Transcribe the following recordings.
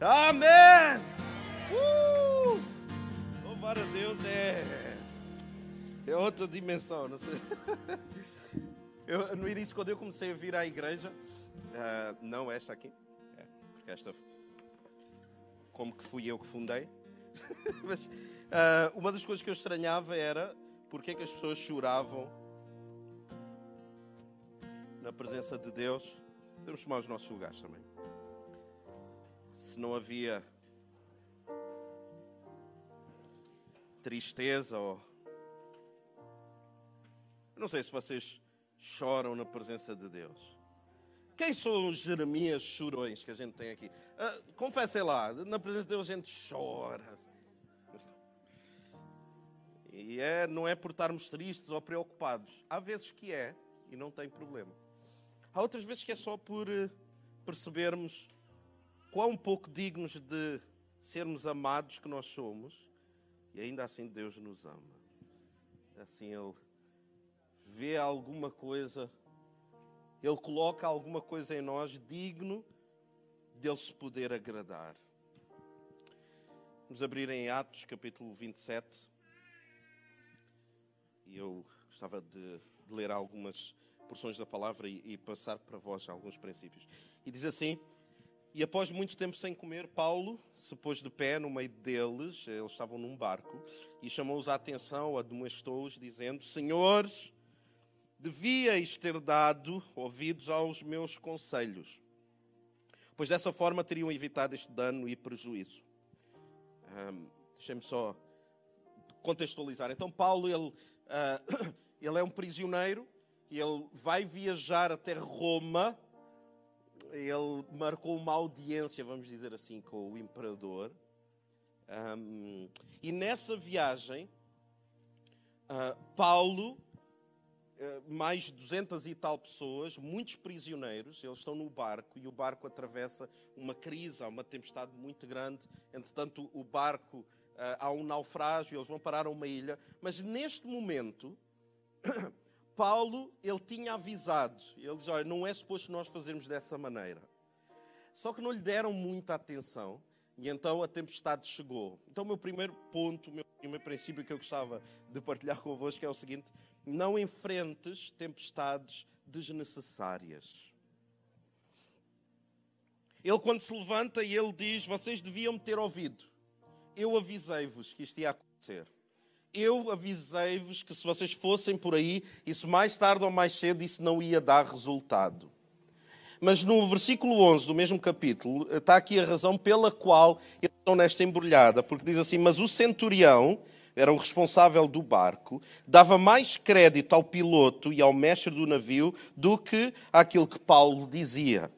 Amém! Uh! Louvar a Deus é, é outra dimensão. Não sei. Eu, no início, quando eu comecei a vir à igreja, uh, não esta aqui, é, porque esta, como que fui eu que fundei, mas uh, uma das coisas que eu estranhava era porque é que as pessoas choravam na presença de Deus. Temos que tomar os nossos lugares também. Não havia tristeza ou. Eu não sei se vocês choram na presença de Deus. Quem são os Jeremias chorões que a gente tem aqui? Uh, confessem lá, na presença de Deus a gente chora. E é, não é por estarmos tristes ou preocupados. Há vezes que é e não tem problema. Há outras vezes que é só por eh, percebermos quão pouco dignos de sermos amados que nós somos e ainda assim Deus nos ama. Assim Ele vê alguma coisa, Ele coloca alguma coisa em nós digno dele se poder agradar. Vamos abrir em Atos capítulo 27. E eu gostava de, de ler algumas porções da palavra e, e passar para vós alguns princípios. E diz assim: E após muito tempo sem comer, Paulo se pôs de pé no meio deles, eles estavam num barco, e chamou-os a atenção, admoestou-os, dizendo: Senhores, devíeis ter dado ouvidos aos meus conselhos, pois dessa forma teriam evitado este dano e prejuízo. Um, Deixem-me só contextualizar. Então, Paulo, ele, uh, ele é um prisioneiro, ele vai viajar até Roma, ele marcou uma audiência, vamos dizer assim, com o imperador. Um, e nessa viagem, uh, Paulo eh, mais de 200 e tal pessoas, muitos prisioneiros, eles estão no barco e o barco atravessa uma crise, há uma tempestade muito grande. Entretanto, o barco, eh, há um naufrágio, eles vão parar a uma ilha. Mas neste momento, Paulo, ele tinha avisado, ele diz, olha, não é suposto nós fazermos dessa maneira. Só que não lhe deram muita atenção e então a tempestade chegou. Então o meu primeiro ponto, o meu primeiro princípio que eu gostava de partilhar convosco é o seguinte, não enfrentes tempestades desnecessárias. Ele, quando se levanta, e ele diz: Vocês deviam me ter ouvido. Eu avisei-vos que isto ia acontecer. Eu avisei-vos que se vocês fossem por aí, isso mais tarde ou mais cedo, isso não ia dar resultado. Mas no versículo 11 do mesmo capítulo, está aqui a razão pela qual eles estão nesta embrulhada, porque diz assim: Mas o centurião, era o responsável do barco, dava mais crédito ao piloto e ao mestre do navio do que aquilo que Paulo dizia.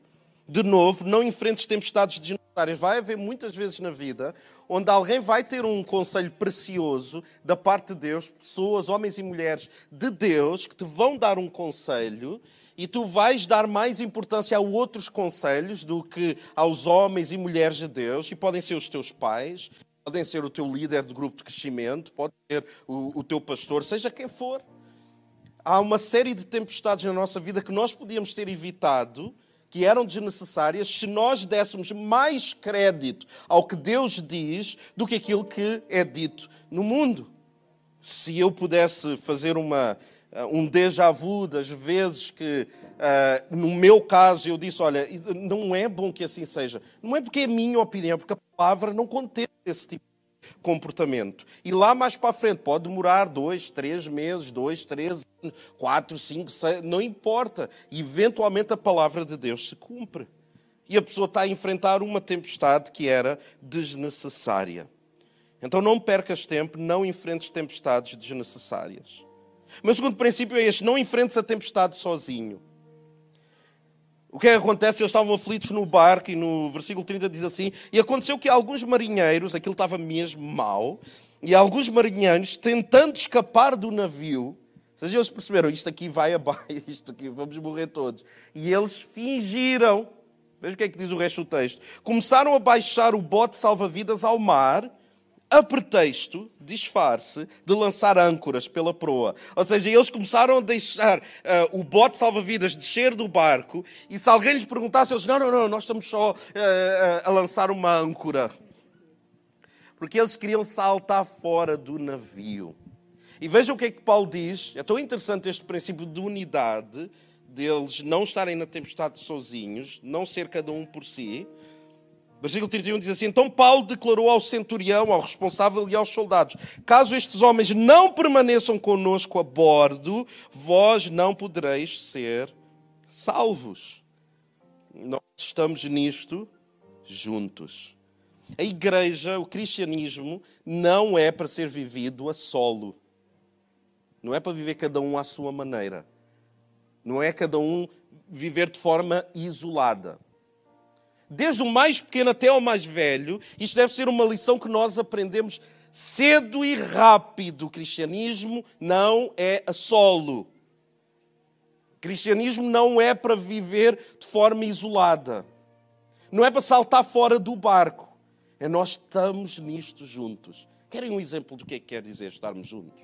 De novo, não enfrentes tempestades desnecessárias. Vai haver muitas vezes na vida onde alguém vai ter um conselho precioso da parte de Deus, pessoas, homens e mulheres de Deus, que te vão dar um conselho e tu vais dar mais importância a outros conselhos do que aos homens e mulheres de Deus, e podem ser os teus pais, podem ser o teu líder de grupo de crescimento, pode ser o, o teu pastor, seja quem for. Há uma série de tempestades na nossa vida que nós podíamos ter evitado, que eram desnecessárias, se nós dessemos mais crédito ao que Deus diz do que aquilo que é dito no mundo. Se eu pudesse fazer uma, uh, um déjà vu das vezes que, uh, no meu caso, eu disse: Olha, não é bom que assim seja. Não é porque é a minha opinião, porque a palavra não contém esse tipo comportamento. E lá mais para frente pode demorar dois, três meses, dois, três, quatro, cinco, seis, não importa. Eventualmente a palavra de Deus se cumpre. E a pessoa está a enfrentar uma tempestade que era desnecessária. Então não percas tempo, não enfrentes tempestades desnecessárias. Mas o segundo princípio é este: não enfrentes a tempestade sozinho. O que é que acontece? Eles estavam aflitos no barco e no versículo 30 diz assim: E aconteceu que alguns marinheiros, aquilo estava mesmo mal, e alguns marinheiros, tentando escapar do navio, ou seja, eles perceberam: isto aqui vai abaixo, isto aqui, vamos morrer todos. E eles fingiram, veja o que é que diz o resto do texto: começaram a baixar o bote salva-vidas ao mar, a pretexto, disfarce, de lançar âncoras pela proa. Ou seja, eles começaram a deixar uh, o bote salva-vidas descer do barco e se alguém lhes perguntasse, eles, não, não, não, nós estamos só uh, a lançar uma âncora. Porque eles queriam saltar fora do navio. E vejam o que é que Paulo diz. É tão interessante este princípio de unidade, deles não estarem na tempestade sozinhos, não ser cada um por si. Versículo 31 diz assim: Então Paulo declarou ao centurião, ao responsável e aos soldados: Caso estes homens não permaneçam conosco a bordo, vós não podereis ser salvos. Nós estamos nisto juntos. A igreja, o cristianismo, não é para ser vivido a solo. Não é para viver cada um à sua maneira. Não é cada um viver de forma isolada desde o mais pequeno até ao mais velho, isto deve ser uma lição que nós aprendemos cedo e rápido. O cristianismo não é a solo. O cristianismo não é para viver de forma isolada. Não é para saltar fora do barco. É nós estamos nisto juntos. Querem um exemplo do que é que quer dizer estarmos juntos?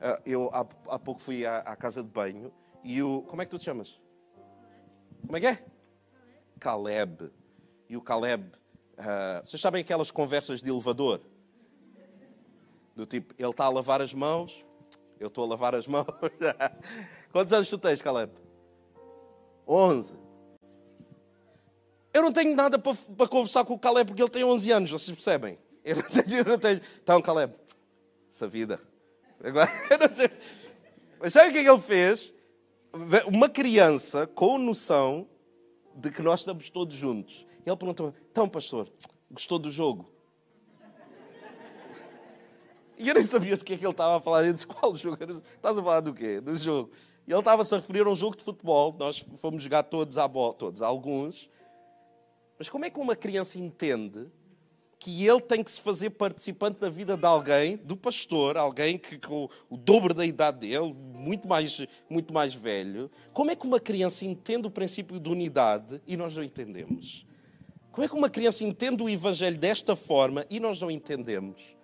Ah, eu há, pouco fui à, casa de banho e o. Como é que tu te chamas? Como é que é? Caleb e o Caleb. Uh, vocês sabem aquelas conversas de elevador? Do tipo, ele está a lavar as mãos, eu estou a lavar as mãos. Quantos anos tu tens, Caleb? 11. Eu não tenho nada para, para conversar com o Caleb porque ele tem 11 anos, vocês percebem? Eu não tenho. Eu não tenho. Então, Caleb, essa vida. Agora. Mas sabe o que é que ele fez? Uma criança com noção de que nós estamos todos juntos. E ele perguntou: Então, pastor, gostou do jogo? E eu nem sabia do que é que ele estava a falar. Ele disse: Qual jogo? Estás a falar do quê? Do jogo. E ele estava-se a referir a um jogo de futebol. Nós fomos jogar todos à bola, todos, alguns. Mas como é que uma criança entende que ele tem que se fazer participante da vida de alguém, do pastor, alguém que com o dobro da idade dele, muito mais, muito mais velho? Como é que uma criança entende o princípio de unidade e nós não entendemos? Como é que uma criança entende o Evangelho desta forma e nós não entendemos?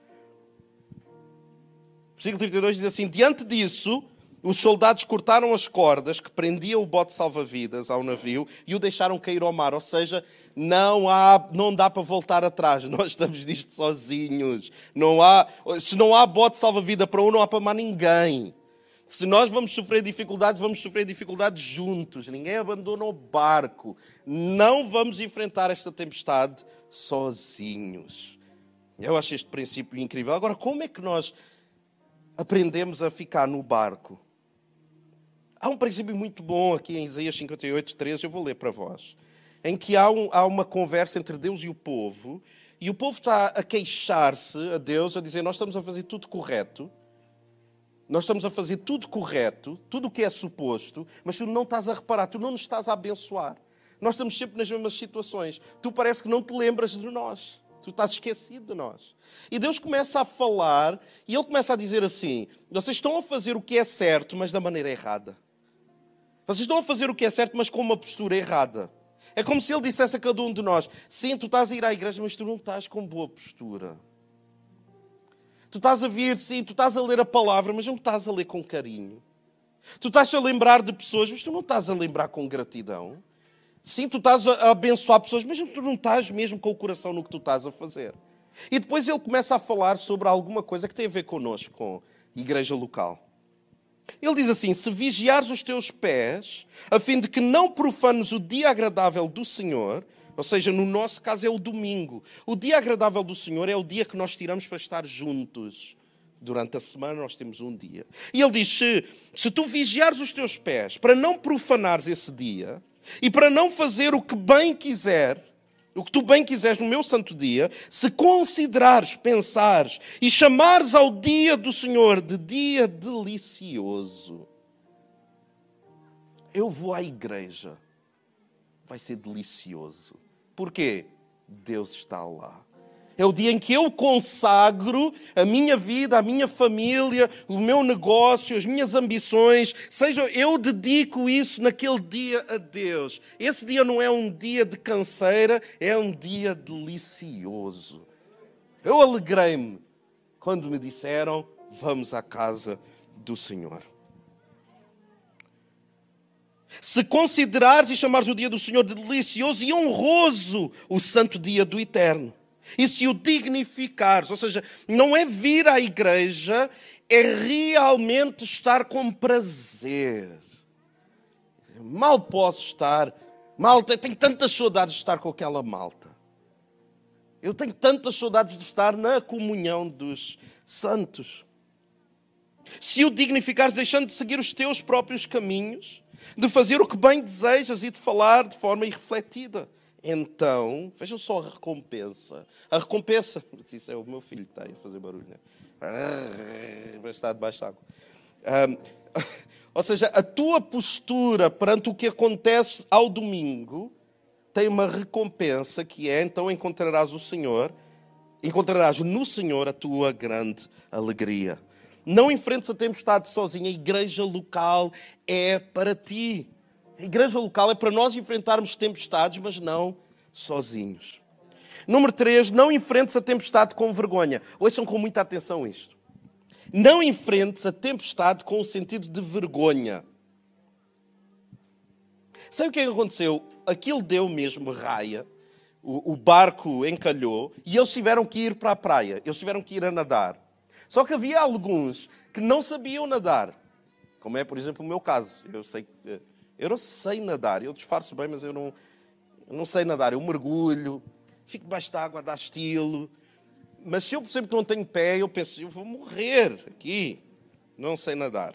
Versículo 32 diz assim: Diante disso, os soldados cortaram as cordas que prendiam o bote salva-vidas ao navio e o deixaram cair ao mar. Ou seja, não, há, não dá para voltar atrás. Nós estamos disto sozinhos. Não há, se não há bote salva-vida para um, não há para mais ninguém. Se nós vamos sofrer dificuldades, vamos sofrer dificuldades juntos. Ninguém abandona o barco. Não vamos enfrentar esta tempestade sozinhos. Eu acho este princípio incrível. Agora, como é que nós aprendemos a ficar no barco? Há um princípio muito bom aqui em Isaías 58, 13, eu vou ler para vós, em que há, um, há uma conversa entre Deus e o povo, e o povo está a queixar-se a Deus, a dizer: Nós estamos a fazer tudo correto, nós estamos a fazer tudo correto, tudo o que é suposto, mas tu não estás a reparar, tu não nos estás a abençoar. Nós estamos sempre nas mesmas situações. Tu parece que não te lembras de nós. Tu estás esquecido de nós. E Deus começa a falar e Ele começa a dizer assim: vocês estão a fazer o que é certo, mas da maneira errada. Vocês estão a fazer o que é certo, mas com uma postura errada. É como se Ele dissesse a cada um de nós: sim, tu estás a ir à igreja, mas tu não estás com boa postura. Tu estás a vir, sim, tu estás a ler a palavra, mas não estás a ler com carinho. Tu estás a lembrar de pessoas, mas tu não estás a lembrar com gratidão. Sim, tu estás a abençoar pessoas, mas tu não estás mesmo com o coração no que tu estás a fazer. E depois ele começa a falar sobre alguma coisa que tem a ver connosco, com igreja local. Ele diz assim: Se vigiares os teus pés, a fim de que não profanes o dia agradável do Senhor, ou seja, no nosso caso é o domingo. O dia agradável do Senhor é o dia que nós tiramos para estar juntos. Durante a semana nós temos um dia. E ele diz: se, se tu vigiares os teus pés para não profanares esse dia e para não fazer o que bem quiser, o que tu bem quiseres no meu santo dia, se considerares, pensares e chamares ao dia do Senhor de dia delicioso. Eu vou à igreja, vai ser delicioso. Porquê? Deus está lá. É o dia em que eu consagro a minha vida, a minha família, o meu negócio, as minhas ambições, seja eu dedico isso naquele dia a Deus. Esse dia não é um dia de canseira, é um dia delicioso. Eu alegrei-me quando me disseram: Vamos à casa do Senhor. Se considerares e chamares o dia do Senhor de delicioso e honroso, o santo dia do eterno, e se o dignificares, ou seja, não é vir à igreja, é realmente estar com prazer. Mal posso estar, mal tenho tantas saudades de estar com aquela malta. Eu tenho tantas saudades de estar na comunhão dos santos. Se o dignificares deixando de seguir os teus próprios caminhos, de fazer o que bem desejas e de falar de forma irrefletida. Então, vejam só a recompensa. A recompensa, isso é o meu filho que está a fazer barulho, né? vai estar debaixo de água. Um, ou seja, a tua postura perante o que acontece ao domingo tem uma recompensa que é então encontrarás o Senhor, encontrarás no Senhor a tua grande alegria. Não enfrentes a tempestade sozinho, a igreja local é para ti. A igreja local é para nós enfrentarmos tempestades, mas não sozinhos. Número 3, não enfrentes a tempestade com vergonha. Ouçam com muita atenção isto. Não enfrentes a tempestade com o sentido de vergonha. Sabe o que é que aconteceu? Aquilo deu mesmo raia, o, o barco encalhou e eles tiveram que ir para a praia, eles tiveram que ir a nadar. Só que havia alguns que não sabiam nadar, como é, por exemplo, o meu caso. Eu sei, eu não sei nadar, eu disfarço bem, mas eu não, eu não sei nadar. Eu mergulho, fico debaixo da água, dá estilo. Mas se eu percebo que não tenho pé, eu penso, eu vou morrer aqui. Não sei nadar.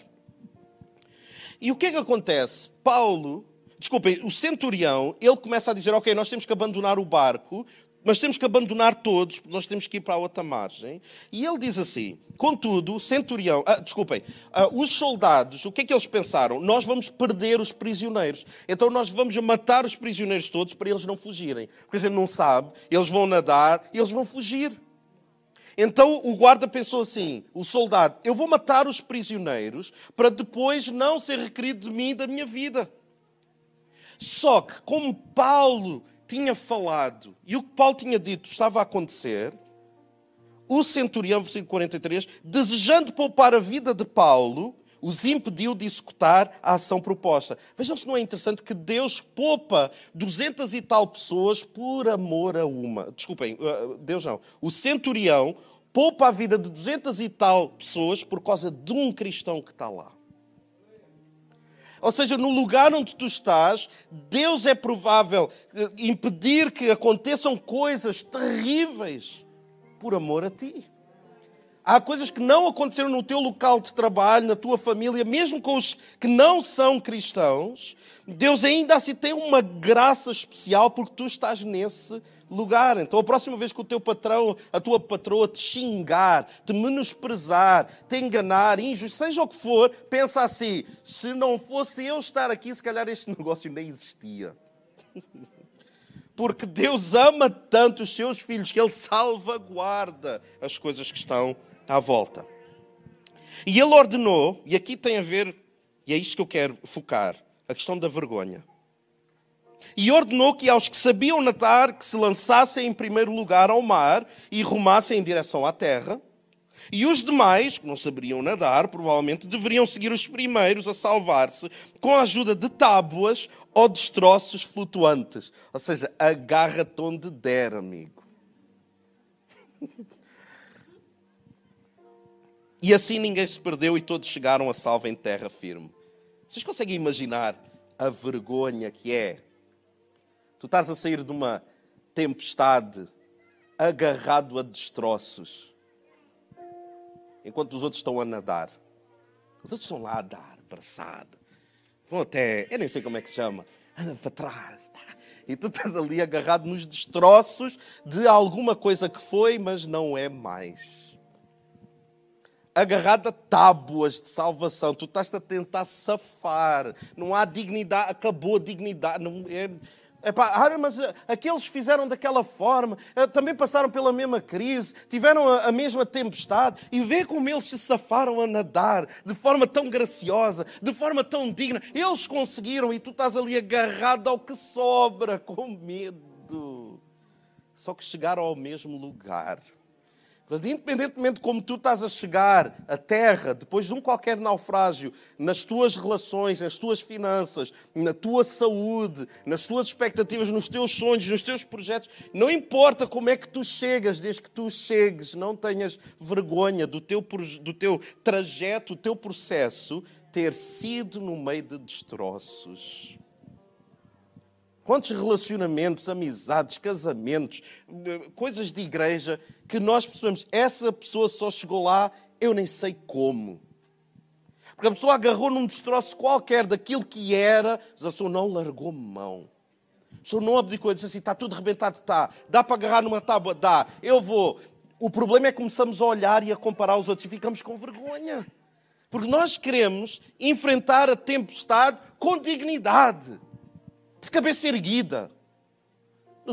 E o que é que acontece? Paulo, desculpem, o centurião, ele começa a dizer: Ok, nós temos que abandonar o barco, mas temos que abandonar todos, porque nós temos que ir para a outra margem. E ele diz assim: contudo, centurião, ah, desculpem, ah, os soldados, o que é que eles pensaram? Nós vamos perder os prisioneiros. Então nós vamos matar os prisioneiros todos para eles não fugirem. Porque a não sabe, eles vão nadar eles vão fugir. Então o guarda pensou assim: o soldado, eu vou matar os prisioneiros para depois não ser requerido de mim da minha vida. Só que, como Paulo tinha falado e o que Paulo tinha dito estava a acontecer, o centurião, versículo 43, desejando poupar a vida de Paulo, os impediu de executar a ação proposta. Vejam se não é interessante que Deus poupa duzentas e tal pessoas por amor a uma. Desculpem, uh, Deus não. O centurião poupa a vida de duzentas e tal pessoas por causa de um cristão que está lá. Ou seja, no lugar onde tu estás, Deus é provável eh, impedir que aconteçam coisas terríveis por amor a ti. Há coisas que não aconteceram no teu local de trabalho, na tua família, mesmo com os que não são cristãos. Deus ainda assim tem uma graça especial porque tu estás nesse lugar. Então, a próxima vez que o teu patrão, a tua patroa te xingar, te menosprezar, te enganar, injusto, seja o que for, pensa assim: se não fosse eu estar aqui, se calhar este negócio nem existia. Porque Deus ama tanto os seus filhos que Ele salvaguarda as coisas que estão à volta. E ele ordenou, e aqui tem a ver, e é isto que eu quero focar, a questão da vergonha. E ordenou que aos que sabiam nadar, que se lançassem em primeiro lugar ao mar e rumassem em direção à terra. E os demais, que não saberiam nadar, provavelmente deveriam seguir os primeiros a salvar-se com a ajuda de tábuas ou destroços flutuantes. Ou seja, agarra-te onde der, amigo. E assim ninguém se perdeu e todos chegaram a salvo em terra firme. Vocês conseguem imaginar a vergonha que é? Tu estás a sair de uma tempestade agarrado a destroços, enquanto os outros estão a nadar. Os outros estão lá a dar, abraçado. Vão até, eu nem sei como é que se chama, anda para trás. Tá? E tu estás ali agarrado nos destroços de alguma coisa que foi, mas não é mais agarrado a tábuas de salvação. Tu estás a tentar safar. Não há dignidade, acabou a dignidade. Não, é, Epá, ah, mas eh, aqueles fizeram daquela forma, eh, também passaram pela mesma crise, tiveram a, a, mesma tempestade, e vê como eles se safaram a nadar de forma tão graciosa, de forma tão digna. Eles conseguiram e tu estás ali agarrado ao que sobra, com medo. Só que chegaram ao mesmo lugar Independentemente de como tu estás a chegar à terra, depois de um qualquer naufrágio, nas tuas relações, nas tuas finanças, na tua saúde, nas tuas expectativas, nos teus sonhos, nos teus projetos, não importa como é que tu chegas, desde que tu chegues, não tenhas vergonha do teu, do teu trajeto, do teu processo ter sido no meio de destroços. Quantos relacionamentos, amizades, casamentos, coisas de igreja que nós percebemos, essa pessoa só chegou lá, eu nem sei como. Porque a pessoa agarrou num destroço qualquer daquilo que era, mas a pessoa não largou mão. A pessoa não abdicou, disse assim: está tudo rebentado, está. Dá para agarrar numa tábua? Dá. Eu vou. O problema é que começamos a olhar e a comparar os outros e ficamos com vergonha. Porque nós queremos enfrentar a tempestade com dignidade de cabeça erguida.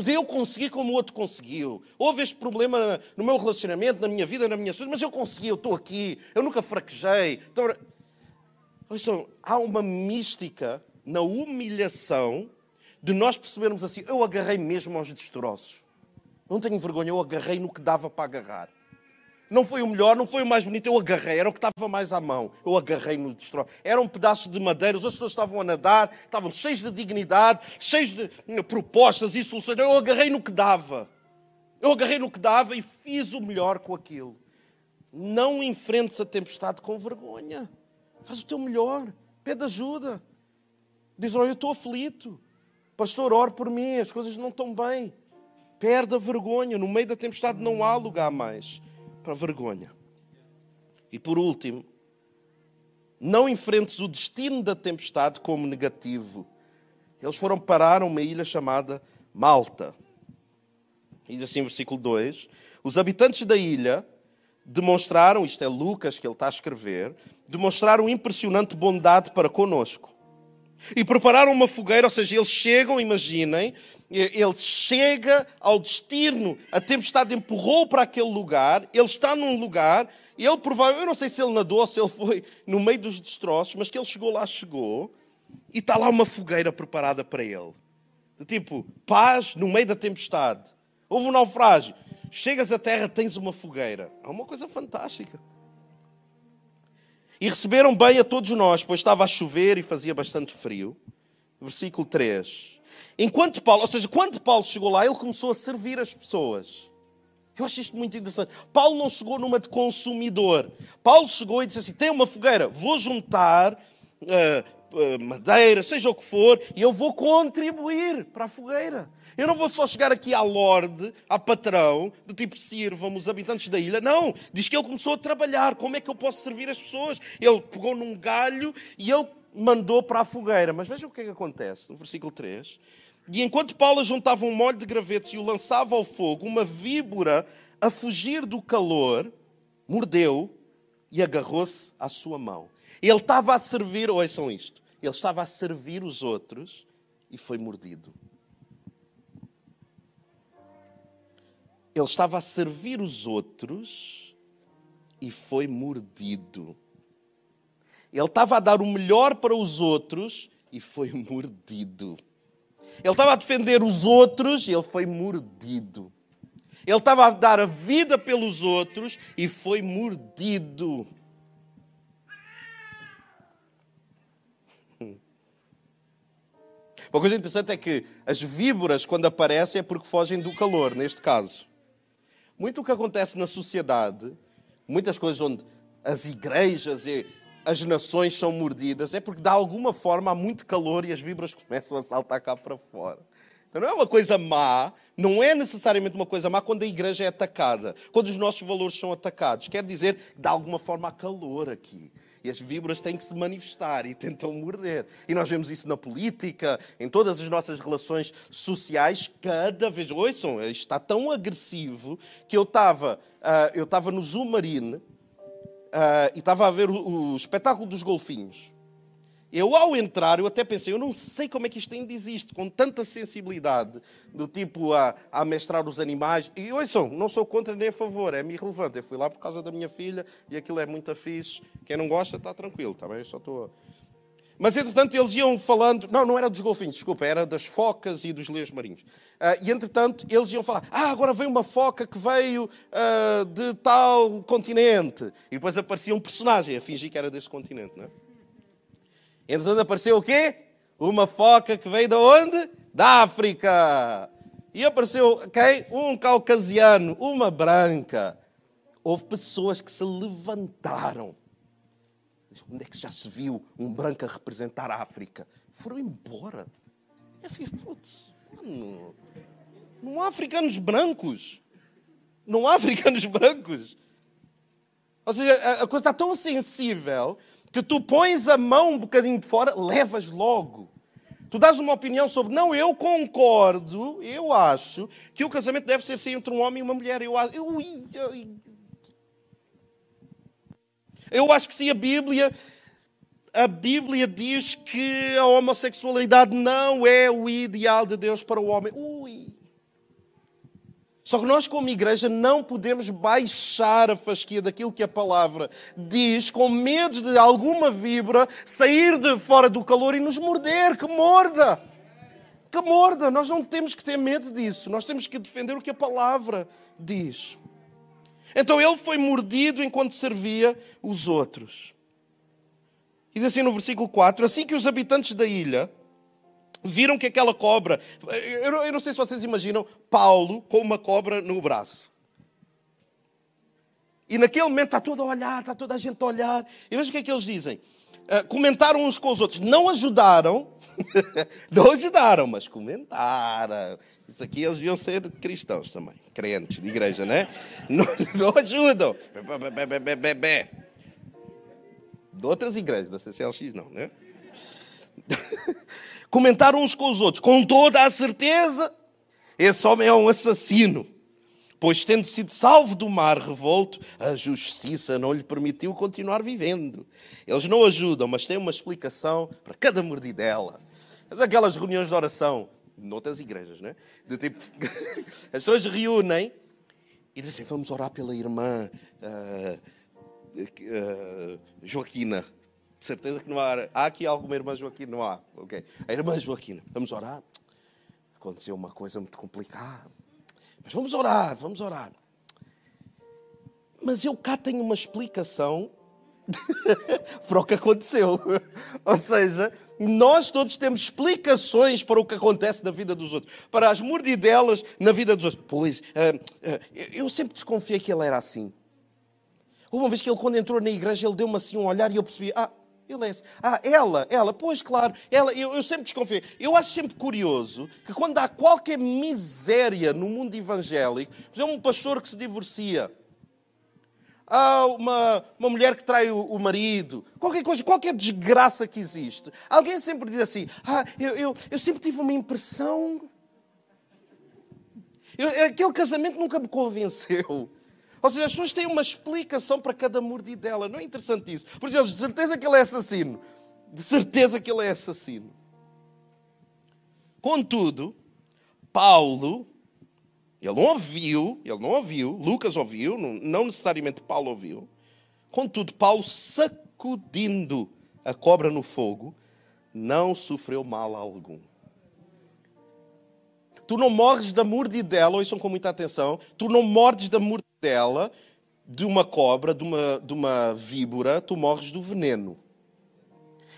Eu consegui como o outro conseguiu. Houve este problema no meu relacionamento, na minha vida, na minha saúde, mas eu consegui, eu estou aqui, eu nunca fraquejei. Então, há uma mística na humilhação de nós percebermos assim: eu agarrei mesmo aos destroços. Não tenho vergonha, eu agarrei no que dava para agarrar. Não foi o melhor, não foi o mais bonito, eu agarrei, era o que estava mais à mão. Eu agarrei no destrói. Era um pedaço de madeira, as pessoas estavam a nadar, estavam cheios de dignidade, cheios de hum, propostas e soluções. Eu agarrei no que dava. Eu agarrei no que dava e fiz o melhor com aquilo. Não enfrentes a tempestade com vergonha. Faz o teu melhor. Pede ajuda. Diz: Olha, eu estou aflito. Pastor, ore por mim, as coisas não estão bem. Perde a vergonha. No meio da tempestade não há lugar mais para vergonha. E por último, não enfrentes o destino da tempestade como negativo. Eles foram parar a uma ilha chamada Malta. Diz assim, versículo 2: Os habitantes da ilha demonstraram, isto é Lucas que ele está a escrever, demonstraram impressionante bondade para conosco. E prepararam uma fogueira, ou seja, eles chegam, imaginem, ele chega ao destino, a tempestade empurrou para aquele lugar, ele está num lugar, ele provavelmente, eu não sei se ele nadou, se ele foi no meio dos destroços, mas que ele chegou lá, chegou, e está lá uma fogueira preparada para ele. De tipo, paz no meio da tempestade. Houve um naufrágio. Chegas à terra, tens uma fogueira. É uma coisa fantástica. E receberam bem a todos nós, pois estava a chover e fazia bastante frio. Versículo 3. Enquanto Paulo, ou seja, quando Paulo chegou lá, ele começou a servir as pessoas. Eu acho isto muito interessante. Paulo não chegou numa de consumidor. Paulo chegou e disse assim: tem uma fogueira, vou juntar uh, uh, madeira, seja o que for, e eu vou contribuir para a fogueira. Eu não vou só chegar aqui à Lorde, à patrão, do tipo sirvam os habitantes da ilha. Não, diz que ele começou a trabalhar. Como é que eu posso servir as pessoas? Ele pegou num galho e ele mandou para a fogueira. Mas vejam o que é que acontece no versículo 3. E enquanto Paulo juntava um molho de gravetos e o lançava ao fogo, uma víbora, a fugir do calor, mordeu e agarrou-se à sua mão. Ele estava a servir, ouçam isto, ele estava a servir os outros e foi mordido. Ele estava a servir os outros e foi mordido. Ele estava a dar o melhor para os outros e foi mordido. Ele estava a defender os outros e ele foi mordido. Ele estava a dar a vida pelos outros e foi mordido. Uma coisa interessante é que as víboras, quando aparecem, é porque fogem do calor, neste caso. Muito o que acontece na sociedade, muitas coisas onde as igrejas e as nações são mordidas, é porque de alguma forma há muito calor e as vibras começam a saltar cá para fora. Então não é uma coisa má, não é necessariamente uma coisa má quando a igreja é atacada, quando os nossos valores são atacados. Quer dizer que de alguma forma há calor aqui. E as vibras têm que se manifestar e tentam morder. E nós vemos isso na política, em todas as nossas relações sociais, cada vez. Ouçam, isto está tão agressivo que eu estava, uh, eu estava no Zoom Marine uh, e estava a ver o, o, espetáculo dos golfinhos. Eu, ao entrar, eu até pensei, eu não sei como é que isto ainda existe, com tanta sensibilidade, do tipo a, a amestrar os animais. E ouçam, não sou contra nem a favor, é-me irrelevante. Eu fui lá por causa da minha filha e aquilo é muito fixe. Quem não gosta, está tranquilo, está bem? Eu só estou. Mas, entretanto, eles iam falando. Não, não era dos golfinhos, desculpa, era das focas e dos leões marinhos. Uh, e, entretanto, eles iam falar: Ah, agora veio uma foca que veio uh, de tal continente. E depois aparecia um personagem a fingir que era desse continente, não é? Entretanto, apareceu o quê? Uma foca que veio de onde? Da África. E apareceu quem? Um caucasiano, uma branca. Houve pessoas que se levantaram Onde é que já se viu um branco a representar a África? Foram embora. Eu fiquei, putz, mano, não há africanos brancos. Não há africanos brancos. Ou seja, a coisa está tão sensível que tu pões a mão um bocadinho de fora, levas logo. Tu dás uma opinião sobre, não, eu concordo, eu acho que o casamento deve ser assim entre um homem e uma mulher. Eu, eu, eu, eu acho que se a Bíblia, a Bíblia diz que a homossexualidade não é o ideal de Deus para o homem. Ui. Só que nós, como igreja, não podemos baixar a fasquia daquilo que a palavra diz, com medo de alguma vibra sair de fora do calor e nos morder. Que morda! Que morda! Nós não temos que ter medo disso. Nós temos que defender o que a palavra diz. Então ele foi mordido enquanto servia os outros. E diz assim no versículo 4: Assim que os habitantes da ilha viram que aquela cobra. Eu não sei se vocês imaginam Paulo com uma cobra no braço. E naquele momento está todo a olhar, está toda a gente a olhar. E veja o que é que eles dizem. Uh, comentaram uns com os outros. Não ajudaram. não ajudaram, mas comentaram. Isso aqui eles deviam ser cristãos também, crentes de igreja, né? Não, não ajudam. De outras igrejas, da CCLX não, né? Comentaram uns com os outros, com toda a certeza, esse homem é um assassino. Pois, tendo sido salvo do mar revolto, a justiça não lhe permitiu continuar vivendo. Eles não ajudam, mas têm uma explicação para cada mordidela. Aquelas reuniões de oração, noutras igrejas, né? Do tipo, as pessoas reúnem e dizem: Vamos orar pela irmã uh, uh, Joaquina. De certeza que não há. Há aqui alguma irmã Joaquina? Não há. Ok. A irmã Joaquina. Vamos orar? Aconteceu uma coisa muito complicada. Mas vamos orar, vamos orar. Mas eu cá tenho uma explicação para o que aconteceu. Ou seja, nós todos temos explicações para o que acontece na vida dos outros, para as mordidelas na vida dos outros. Pois, uh, uh, eu sempre desconfiei que ele era assim. Uma vez que ele, quando entrou na igreja, ele deu-me assim um olhar e eu percebi: ah, ele é esse. Ah, ela, ela, pois claro, ela, eu, eu sempre desconfiei. Eu acho sempre curioso que quando há qualquer miséria no mundo evangélico, por exemplo, um pastor que se divorcia há uma, uma mulher que trai o, o, marido, qualquer coisa, qualquer desgraça que existe. Alguém sempre diz assim: Ah, eu, eu, eu sempre tive uma impressão. Eu, aquele casamento nunca me convenceu. Ou seja, as pessoas têm uma explicação para cada mordidela. Não é interessante isso? Por exemplo, de certeza que ele é assassino. De certeza que ele é assassino. Contudo, Paulo ele não ouviu, ele não ouviu, Lucas ouviu, não necessariamente Paulo ouviu. Contudo, Paulo, sacudindo a cobra no fogo, não sofreu mal algum. Tu não morres da mordidela, ouçam com muita atenção, tu não mordes da mordidela de uma cobra, de uma, de uma víbora, tu morres do veneno.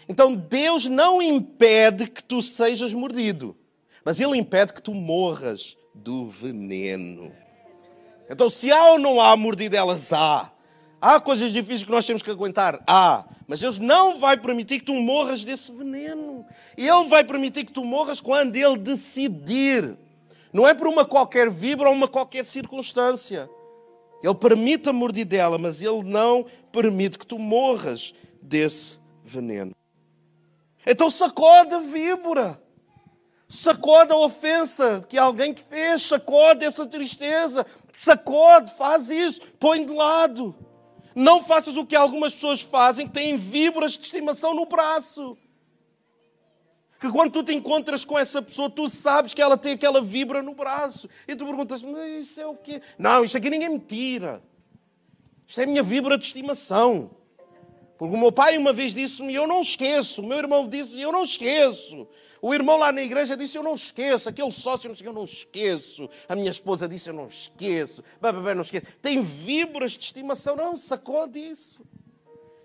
Então Deus não impede que tu sejas mordido, mas Ele impede que tu morras do veneno. Então, se há ou não há mordidelas, há. Há coisas difíceis que nós temos que aguentar? Há. Mas Deus não vai permitir que tu morras desse veneno. Ele vai permitir que tu morras quando Ele decidir. Não é por uma qualquer vibra ou uma qualquer circunstância. Ele permite a mordidela, mas Ele não permite que tu morras desse veneno. Então sacode a víbora. Sacode a ofensa que alguém te fez, sacode essa tristeza, sacode, faz isso, põe de lado. Não faças o que algumas pessoas fazem, que têm víboras de estimação no braço. Que quando tu te encontras com essa pessoa, tu sabes que ela tem aquela vibra no braço. E tu perguntas, mas isso é o quê? Não, isto aqui ninguém me tira. Isto é a minha vibra de estimação. Porque o meu pai uma vez disse-me eu não esqueço. O meu irmão disse eu não esqueço. O irmão lá na igreja disse eu não esqueço. Aquele sócio disse eu não esqueço. A minha esposa disse eu não esqueço. Bababé, não esqueço. Tem víboras de estimação. Não, sacode isso.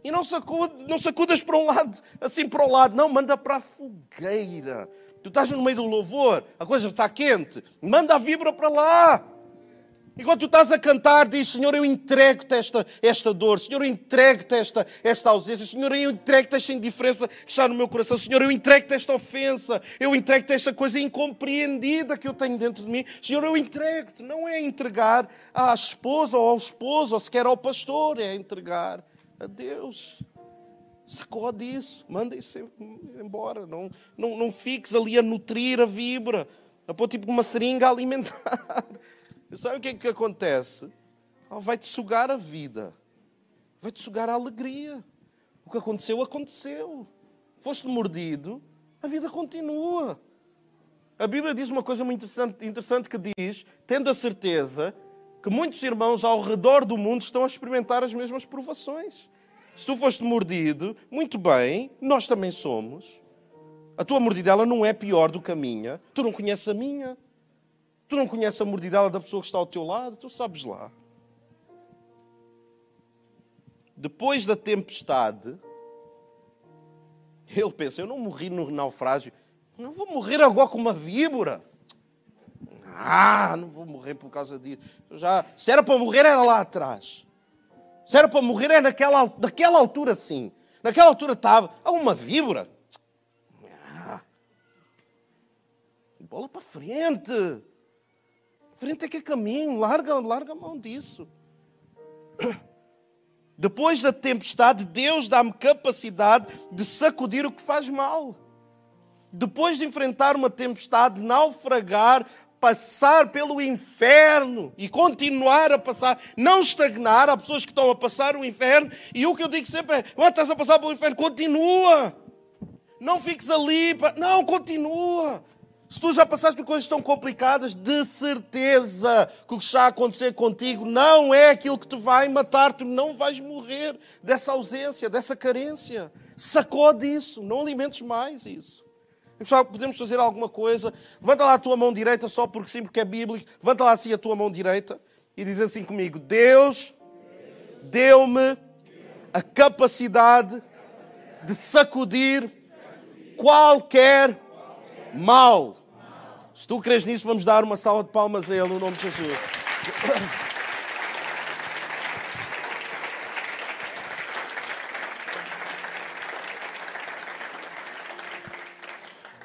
E não, sacude, não sacudas para um lado, assim para o lado. Não, manda para a fogueira. Tu estás no meio do louvor, a coisa está quente. Manda a vibra para lá. Enquanto tu estás a cantar, diz: Senhor, eu entrego-te esta, esta dor, Senhor, eu entrego-te esta, esta ausência, Senhor, eu entrego-te esta indiferença que está no meu coração, Senhor, eu entrego-te esta ofensa, eu entrego-te esta coisa incompreendida que eu tenho dentro de mim, Senhor, eu entrego-te. Não é entregar à esposa ou ao esposo, ou sequer ao pastor, é entregar a Deus. Sacode isso, manda isso embora, não, não, não fiques ali a nutrir a vibra, a pôr tipo uma seringa a alimentar. Sabe o que é que acontece? Vai-te sugar a vida. Vai-te sugar a alegria. O que aconteceu, aconteceu. Foste mordido, a vida continua. A Bíblia diz uma coisa muito interessante, interessante que diz: tendo a certeza que muitos irmãos ao redor do mundo estão a experimentar as mesmas provações. Se tu foste mordido, muito bem, nós também somos. A tua mordidela não é pior do que a minha. Tu não conheces a minha. Tu não conheces a mordidela da pessoa que está ao teu lado, tu sabes lá. Depois da tempestade, ele pensa: eu não morri no naufrágio, não vou morrer agora com uma víbora. Ah, não vou morrer por causa disso. Já, se era para morrer, era lá atrás. Se era para morrer, era naquela, naquela altura sim. Naquela altura estava. Ah, uma víbora. Ah. Bola para frente. Frente é que caminho, larga, larga a mão disso. Depois da tempestade, Deus dá-me capacidade de sacudir o que faz mal. Depois de enfrentar uma tempestade, naufragar, passar pelo inferno e continuar a passar, não estagnar. Há pessoas que estão a passar o inferno e o que eu digo sempre é: estás a passar pelo inferno, continua. Não fiques ali, não, continua. Se tu já passaste por coisas tão complicadas, de certeza que o que está a acontecer contigo não é aquilo que te vai matar, tu não vais morrer dessa ausência, dessa carência. Sacode isso, não alimentes mais isso. Podemos fazer alguma coisa. Levanta lá a tua mão direita, só porque sim, porque é bíblico. Levanta lá assim a tua mão direita e diz assim comigo: Deus deu-me a capacidade de sacudir qualquer mal se tu crees nisso, vamos dar uma salva de palmas a Ele no nome de Jesus.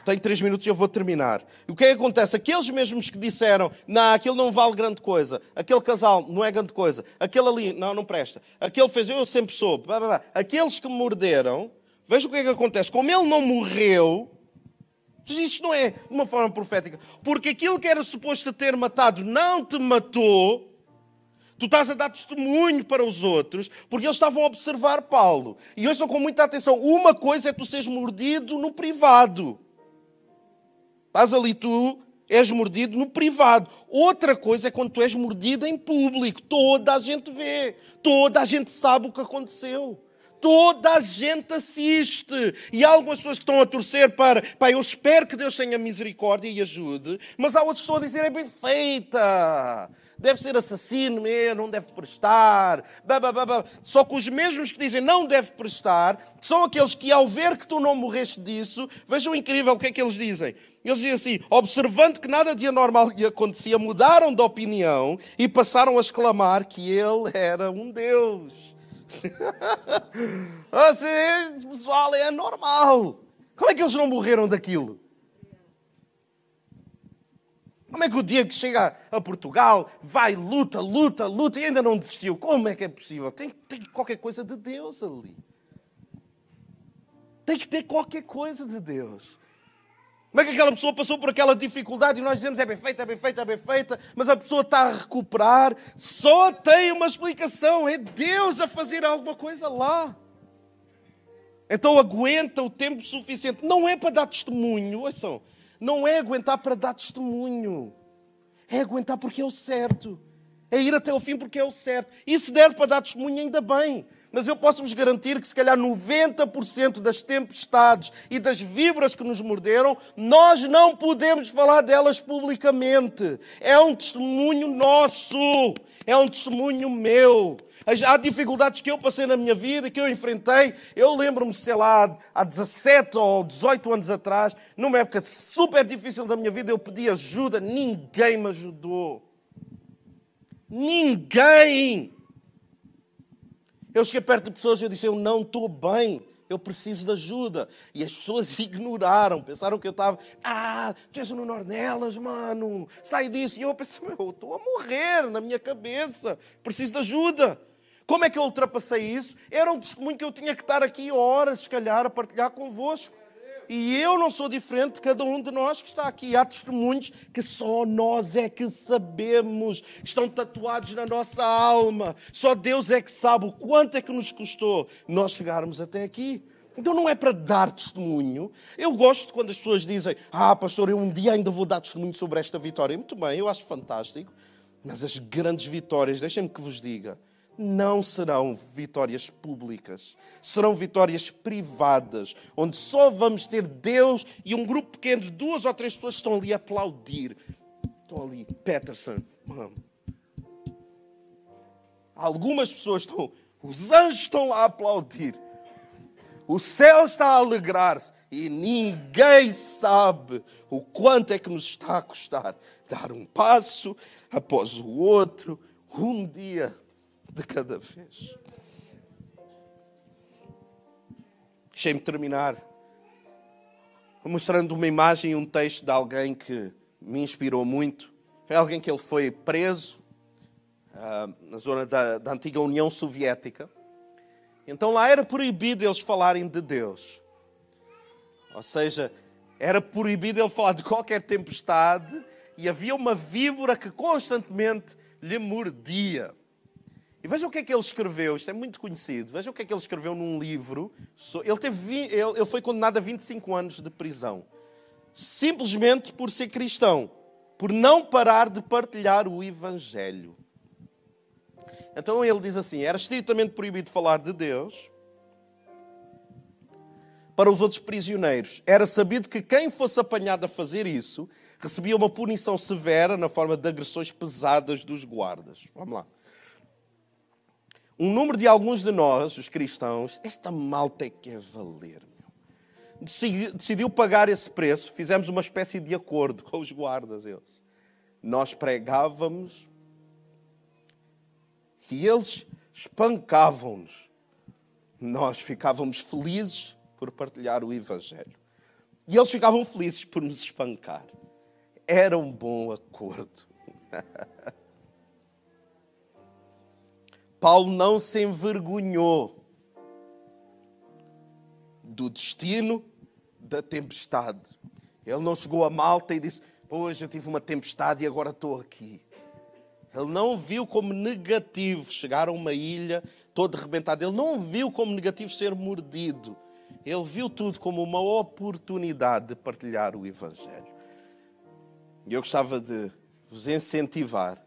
Tenho três minutos e eu vou terminar. E o que é que acontece? Aqueles mesmos que disseram, não, aquele não vale grande coisa, aquele casal não é grande coisa, aquele ali, não, não presta, aquele fez, eu sempre soube, aqueles que morderam, veja o que é que acontece. Como ele não morreu, isto não é uma forma profética. Porque aquilo que era suposto ter matado não te matou. Tu estás a dar testemunho para os outros, porque eles estavam a observar Paulo. E ouçam com muita atenção: uma coisa é tu seres mordido no privado. Estás ali tu, és mordido no privado. Outra coisa é quando tu és mordido em público. Toda a gente vê, toda a gente sabe o que aconteceu toda a gente assiste. E há algumas pessoas que estão a torcer para, pá, eu espero que Deus tenha misericórdia e ajude, mas há outros que estão a dizer, é bem feita. Deve ser assassino mesmo, não deve prestar. Só que os mesmos que dizem não deve prestar são aqueles que, ao ver que tu não morreste disso, vejam incrível o que é que eles dizem. Eles dizem assim: observando que nada de anormal lhe acontecia, mudaram de opinião e passaram a exclamar que ele era um Deus. assim, pessoal, é normal. Como é que eles não morreram daquilo? Como é que o Diego chega a Portugal, vai, luta, luta, luta e ainda não desistiu? Como é que é possível? Tem, tem qualquer coisa de Deus ali. Tem que ter qualquer coisa de Deus. Como é que aquela pessoa passou por aquela dificuldade e nós dizemos é bem feita, é bem feita, é bem feita, mas a pessoa está a recuperar? Só tem uma explicação: é Deus a fazer alguma coisa lá. Então aguenta o tempo suficiente. Não é para dar testemunho, ouçam, não é aguentar para dar testemunho, é aguentar porque é o certo, é ir até o fim porque é o certo. E se der para dar testemunho, ainda bem. Mas eu posso vos garantir que, se calhar, 90% das tempestades e das vibras que nos morderam, nós não podemos falar delas publicamente. É um testemunho nosso, é um testemunho meu. Há dificuldades que eu passei na minha vida, que eu enfrentei. Eu lembro-me, sei lá, há 17 ou 18 anos atrás, numa época super difícil da minha vida, eu pedi ajuda, ninguém me ajudou. Ninguém! Eu cheguei perto de pessoas e eu disse: Eu não estou bem, eu preciso de ajuda. E as pessoas ignoraram, pensaram que eu estava, ah, tu és no Nornelas, mano, sai disso. E eu pensei: eu estou a morrer na minha cabeça, preciso de ajuda. Como é que eu ultrapassei isso? Era um testemunho que eu tinha que estar aqui horas, se calhar, a partilhar convosco. E eu não sou diferente de cada um de nós que está aqui. Há testemunhos que só nós é que sabemos, que estão tatuados na nossa alma. Só Deus é que sabe o quanto é que nos custou nós chegarmos até aqui. Então não é para dar testemunho. Eu gosto quando as pessoas dizem: Ah, pastor, eu um dia ainda vou dar testemunho sobre esta vitória. Muito bem, eu acho fantástico. Mas as grandes vitórias, deixem-me que vos diga, não serão vitórias públicas, serão vitórias privadas, onde só vamos ter Deus e um grupo pequeno de duas ou três pessoas que estão ali a aplaudir. Estão ali, Peterson. Algumas pessoas estão, os anjos estão lá a aplaudir, o céu está a alegrar-se e ninguém sabe o quanto é que nos está a custar dar um passo após o outro, um dia de cada vez. Deixei-me terminar mostrando uma imagem e um texto de alguém que me inspirou muito. Foi alguém que ele foi preso uh, na zona da, da antiga União Soviética. Então lá era proibido eles falarem de Deus. Ou seja, era proibido ele falar de qualquer tempestade e havia uma víbora que constantemente lhe mordia. E vejam o que é que ele escreveu, isto é muito conhecido. Vejam o que é que ele escreveu num livro. Ele, teve, ele foi condenado a 25 anos de prisão, simplesmente por ser cristão, por não parar de partilhar o Evangelho. Então ele diz assim: era estritamente proibido falar de Deus para os outros prisioneiros. Era sabido que quem fosse apanhado a fazer isso recebia uma punição severa na forma de agressões pesadas dos guardas. Vamos lá um número de alguns de nós, os cristãos, esta malta é que é valer. Meu. Decidiu pagar esse preço, fizemos uma espécie de acordo com os guardas, eles. Nós pregávamos e eles espancavam-nos. Nós ficávamos felizes por partilhar o Evangelho. E eles ficavam felizes por nos espancar. Era um bom acordo. Paulo não se envergonhou do destino da tempestade. Ele não chegou a Malta e disse: Pois eu tive uma tempestade e agora estou aqui. Ele não viu como negativo chegar a uma ilha todo arrebentado. Ele não viu como negativo ser mordido. Ele viu tudo como uma oportunidade de partilhar o Evangelho. E eu gostava de vos incentivar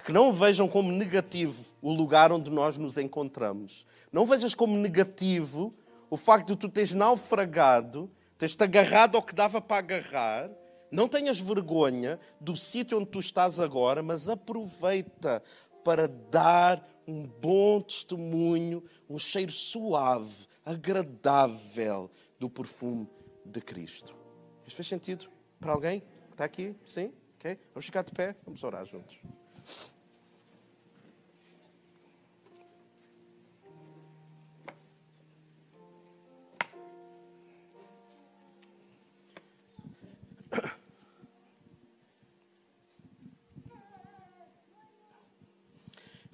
que não vejam como negativo o lugar onde nós nos encontramos. Não vejas como negativo o facto de tu teres naufragado, teres-te agarrado ao que dava para agarrar. Não tenhas vergonha do sítio onde tu estás agora, mas aproveita para dar um bom testemunho, um cheiro suave, agradável do perfume de Cristo. Isto fez sentido para alguém que está aqui? Sim? Ok? Vamos ficar de pé, vamos orar juntos.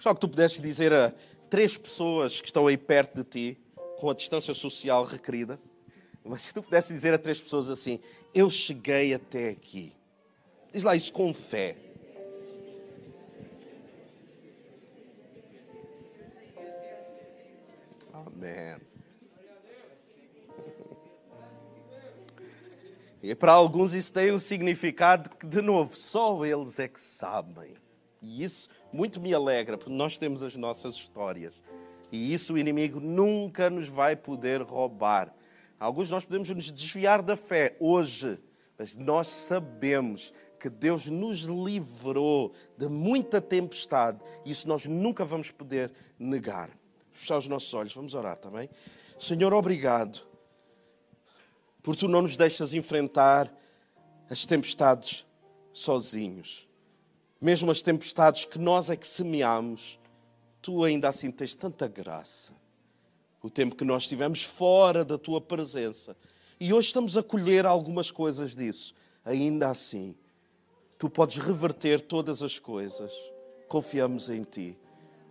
Só que tu pudesses dizer a três pessoas que estão aí perto de ti, com a distância social requerida, mas que tu pudesses dizer a três pessoas assim: Eu cheguei até aqui. Diz lá isso com fé. Amém. E para alguns isso tem um significado que, de novo, só eles é que sabem. E isso muito me alegra, porque nós temos as nossas histórias. E isso o inimigo nunca nos vai poder roubar. Alguns nós podemos nos desviar da fé hoje, mas nós sabemos que Deus nos livrou de muita tempestade. E isso nós nunca vamos poder negar. Fechar os nossos olhos, vamos orar também. Tá Senhor, obrigado por tu não nos deixas enfrentar as tempestades sozinhos. Mesmo as tempestades que nós é que semeamos, tu ainda assim tens tanta graça. O tempo que nós estivemos fora da tua presença. E hoje estamos a colher algumas coisas disso. Ainda assim, tu podes reverter todas as coisas. Confiamos em ti.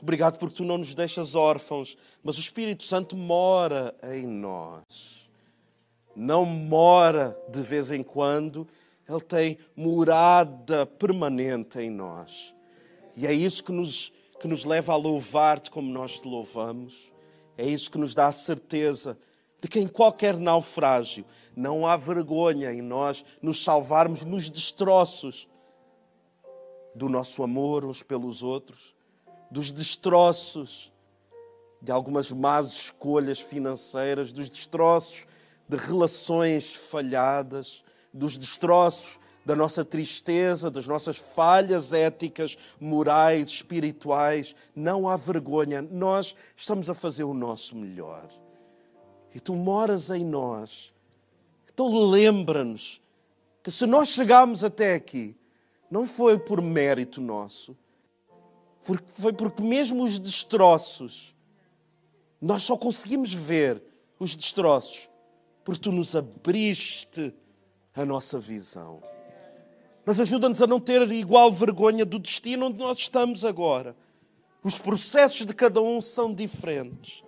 Obrigado porque tu não nos deixas órfãos, mas o Espírito Santo mora em nós. Não mora de vez em quando, ele tem morada permanente em nós. E é isso que nos, que nos leva a louvar-te como nós te louvamos. É isso que nos dá a certeza de que em qualquer naufrágio não há vergonha em nós nos salvarmos nos destroços do nosso amor uns pelos outros, dos destroços de algumas más escolhas financeiras, dos destroços de relações falhadas, dos destroços da nossa tristeza, das nossas falhas éticas, morais, espirituais. Não há vergonha, nós estamos a fazer o nosso melhor. E tu moras em nós. Então lembra-nos que se nós chegarmos até aqui, não foi por mérito nosso, foi porque mesmo os destroços, nós só conseguimos ver os destroços porque tu nos abriste a nossa visão. Mas ajuda-nos a não ter igual vergonha do destino onde nós estamos agora. Os processos de cada um são diferentes.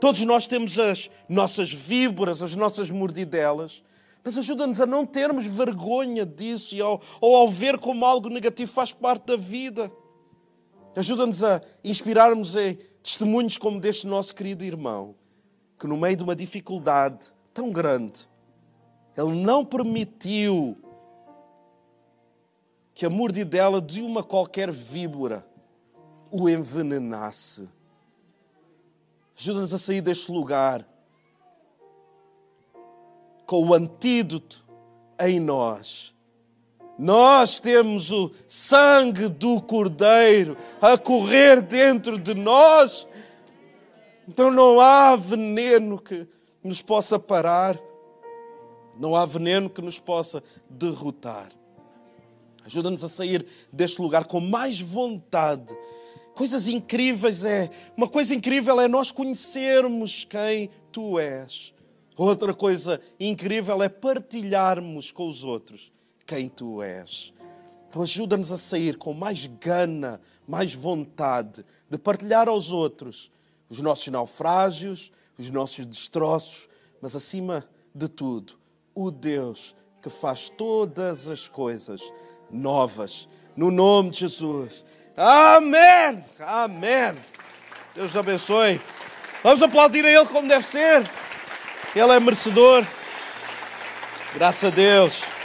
Todos nós temos as nossas víboras, as nossas mordidelas, mas ajuda-nos a não termos vergonha disso e ao, ou ao ver como algo negativo faz parte da vida. Ajuda-nos a inspirarmos em testemunhos como deste nosso querido irmão, que no meio de uma dificuldade tão grande, ele não permitiu que a mordidela de uma qualquer víbora o envenenasse. Ajuda-nos a sair deste lugar com o antídoto em nós. Nós temos o sangue do Cordeiro a correr dentro de nós. Então não há veneno que nos possa parar, não há veneno que nos possa derrotar. Ajuda-nos a sair deste lugar com mais vontade. Coisas incríveis é, uma coisa incrível é nós conhecermos quem tu és. Outra coisa incrível é partilharmos com os outros quem tu és. Então ajuda-nos a sair com mais gana, mais vontade de partilhar aos outros os nossos naufrágios, os nossos destroços, mas acima de tudo, o Deus que faz todas as coisas novas. No nome de Jesus. Amém! Amém! Deus abençoe. Vamos aplaudir a Ele como deve ser. Ele é merecedor. Graças a Deus.